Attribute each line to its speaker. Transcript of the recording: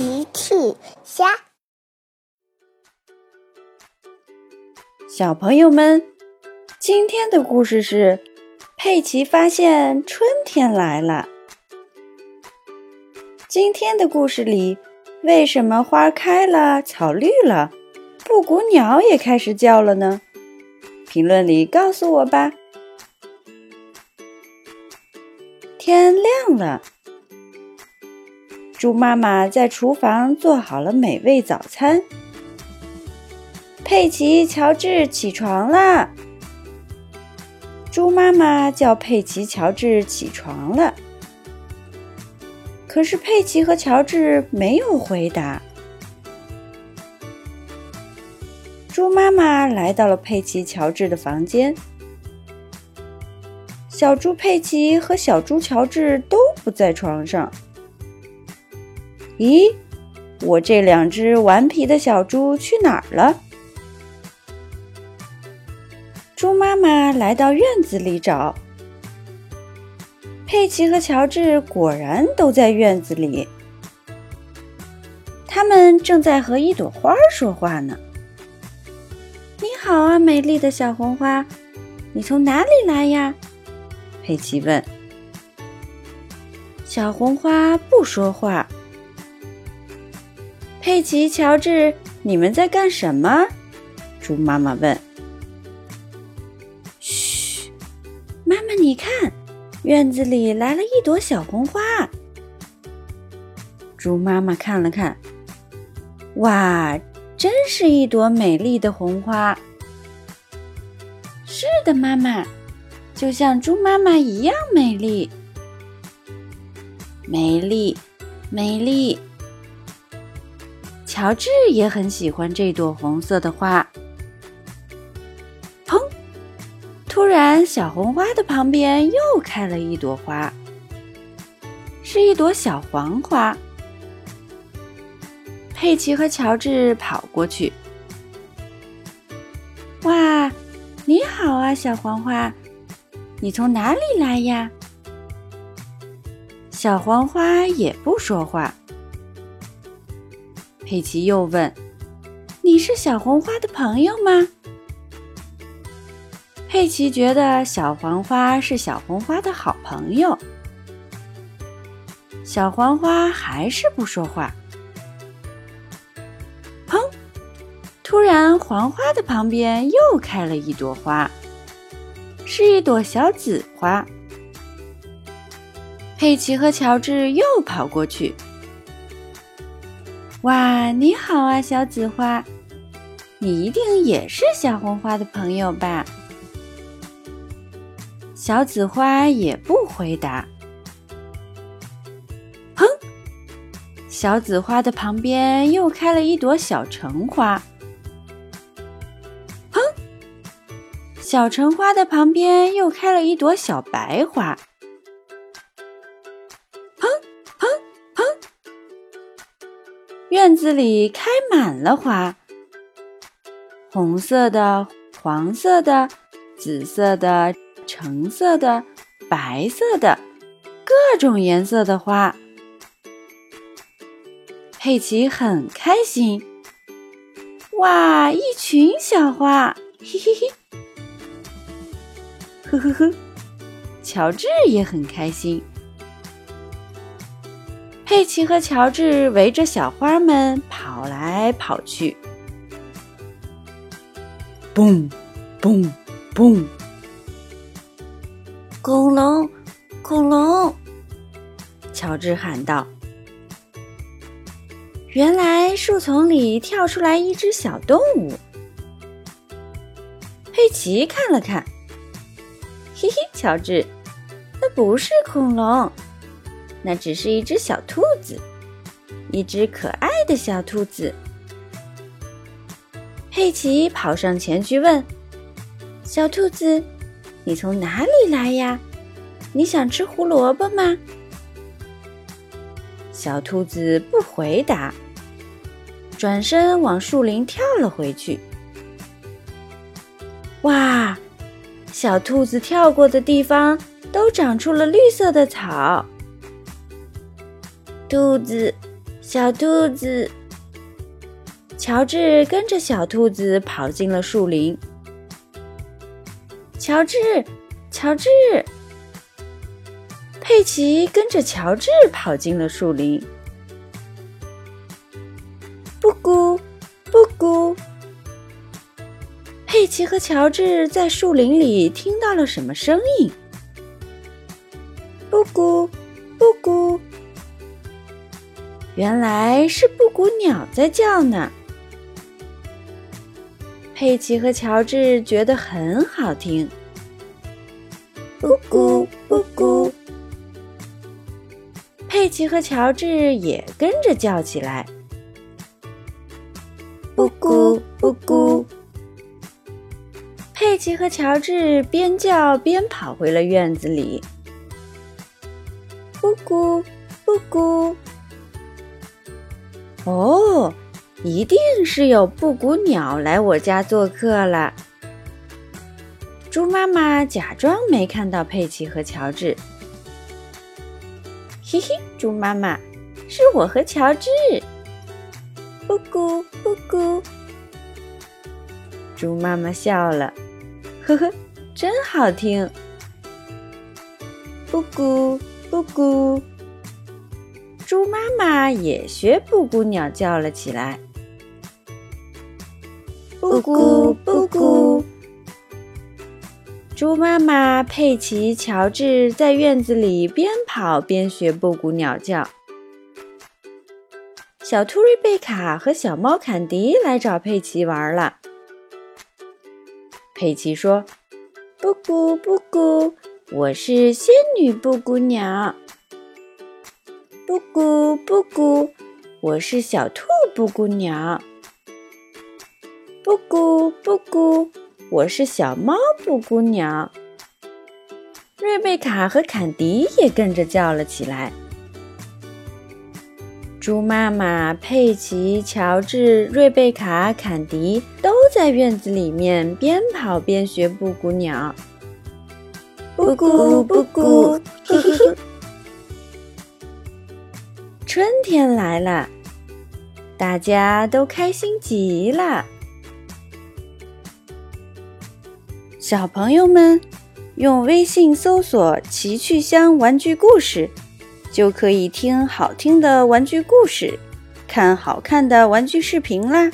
Speaker 1: 奇趣虾，
Speaker 2: 小朋友们，今天的故事是佩奇发现春天来了。今天的故事里，为什么花开了，草绿了，布谷鸟也开始叫了呢？评论里告诉我吧。天亮了。猪妈妈在厨房做好了美味早餐。佩奇、乔治起床啦！猪妈妈叫佩奇、乔治起床了。可是佩奇和乔治没有回答。猪妈妈来到了佩奇、乔治的房间。小猪佩奇和小猪乔治都不在床上。咦，我这两只顽皮的小猪去哪儿了？猪妈妈来到院子里找，佩奇和乔治果然都在院子里，他们正在和一朵花说话呢。你好啊，美丽的小红花，你从哪里来呀？佩奇问。小红花不说话。佩奇、乔治，你们在干什么？猪妈妈问。嘘，妈妈，你看，院子里来了一朵小红花。猪妈妈看了看，哇，真是一朵美丽的红花。是的，妈妈，就像猪妈妈一样美丽，美丽，美丽。乔治也很喜欢这朵红色的花。砰！突然，小红花的旁边又开了一朵花，是一朵小黄花。佩奇和乔治跑过去。哇，你好啊，小黄花，你从哪里来呀？小黄花也不说话。佩奇又问：“你是小红花的朋友吗？”佩奇觉得小黄花是小红花的好朋友。小黄花还是不说话。砰！突然，黄花的旁边又开了一朵花，是一朵小紫花。佩奇和乔治又跑过去。哇，你好啊，小紫花，你一定也是小红花的朋友吧？小紫花也不回答。砰！小紫花的旁边又开了一朵小橙花。砰！小橙花的旁边又开了一朵小白花。院子里开满了花，红色的、黄色的、紫色的、橙色的、白色的，各种颜色的花。佩奇很开心，哇，一群小花，嘿嘿嘿，呵呵呵。乔治也很开心。佩奇和乔治围着小花们跑来跑去，嘣，嘣，嘣！恐龙，恐龙！乔治喊道。原来树丛里跳出来一只小动物。佩奇看了看，嘿嘿，乔治，那不是恐龙。那只是一只小兔子，一只可爱的小兔子。佩奇跑上前去问：“小兔子，你从哪里来呀？你想吃胡萝卜吗？”小兔子不回答，转身往树林跳了回去。哇！小兔子跳过的地方都长出了绿色的草。兔子，小兔子。乔治跟着小兔子跑进了树林。乔治，乔治。佩奇跟着乔治跑进了树林。布谷，布谷。佩奇和乔治在树林里听到了什么声音？布谷，布谷。原来是布谷鸟在叫呢。佩奇和乔治觉得很好听。布谷，布谷。佩奇和乔治也跟着叫起来。布谷，布谷。佩奇和乔治边叫边跑回了院子里。布谷，布谷。哦，一定是有布谷鸟来我家做客了。猪妈妈假装没看到佩奇和乔治。嘿嘿，猪妈妈，是我和乔治。布谷，布谷。猪妈妈笑了。呵呵，真好听！布谷布谷，猪妈妈也学布谷鸟叫了起来。布谷布谷，猪妈妈、佩奇、乔治在院子里边跑边学布谷鸟叫。小兔瑞贝卡和小猫坎迪来找佩奇玩了。佩奇说：“布谷布谷，我是仙女布谷鸟。布谷布谷，我是小兔布谷鸟。布谷布谷，我是小猫布谷鸟。”瑞贝卡和坎迪也跟着叫了起来。猪妈妈、佩奇、乔治、瑞贝卡、坎迪都在院子里面边跑边学布谷鸟。布谷布谷，春天来了，大家都开心极了。小朋友们，用微信搜索“奇趣箱玩具故事”。就可以听好听的玩具故事，看好看的玩具视频啦。